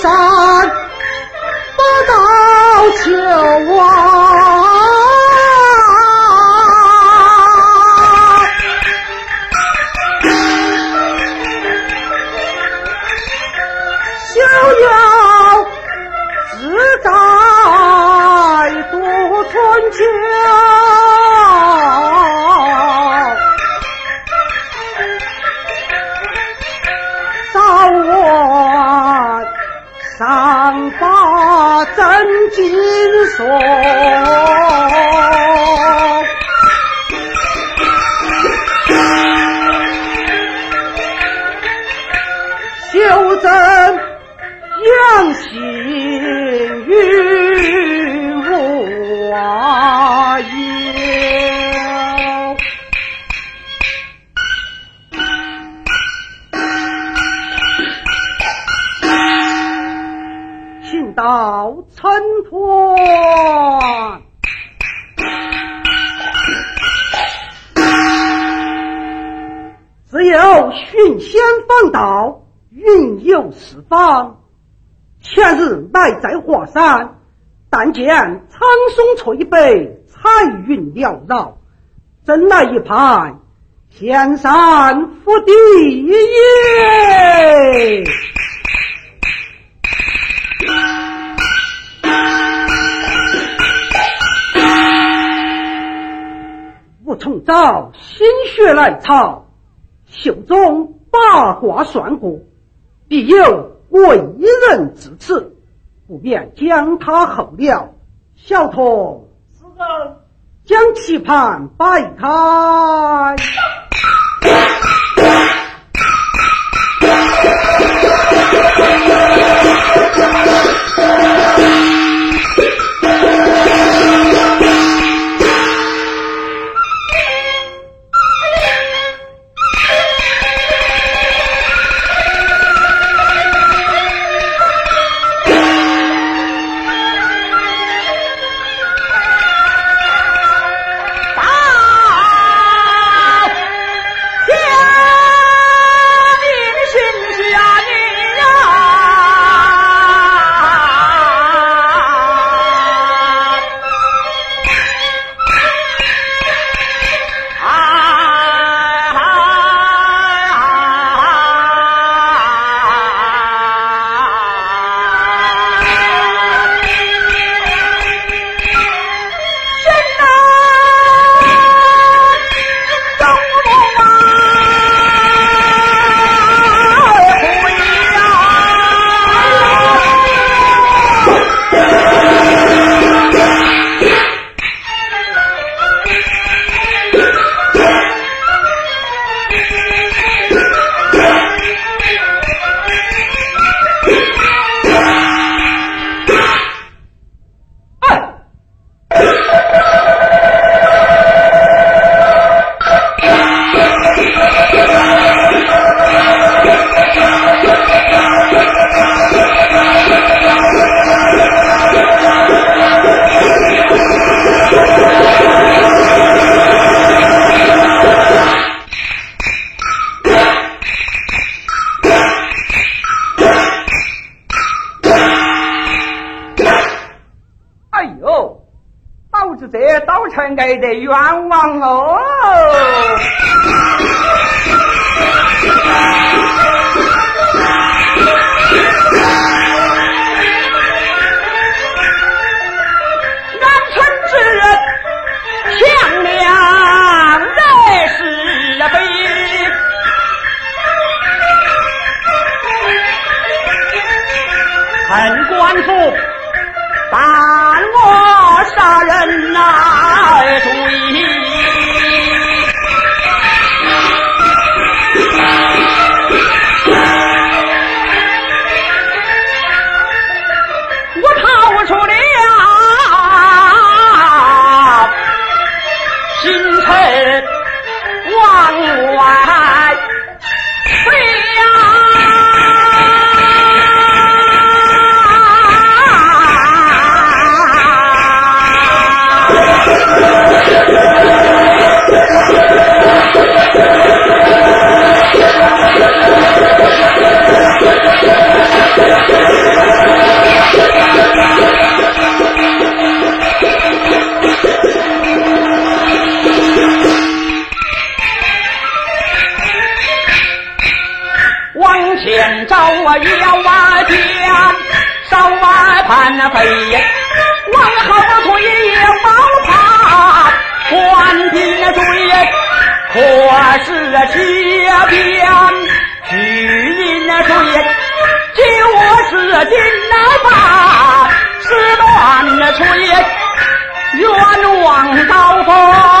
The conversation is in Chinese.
山不到秋啊逍遥自在度春秋金锁修真养心到陈破。只有寻仙放倒，运诱十方。前日来在华山，但见苍松翠柏，彩云缭绕，真来一派天山覆地也。吴崇昭心血来潮，袖中八卦算过，必有。我一人至此，不便将他候了。小童，是的，将棋盘摆开。应得冤枉哦之人是非恨官府但我杀人呐。eso. 腰啊肩，手啊盘那飞，往后退也毛怕，关进那追，可是这边巨人那追，就是金那把，是乱那吹，冤枉刀锋。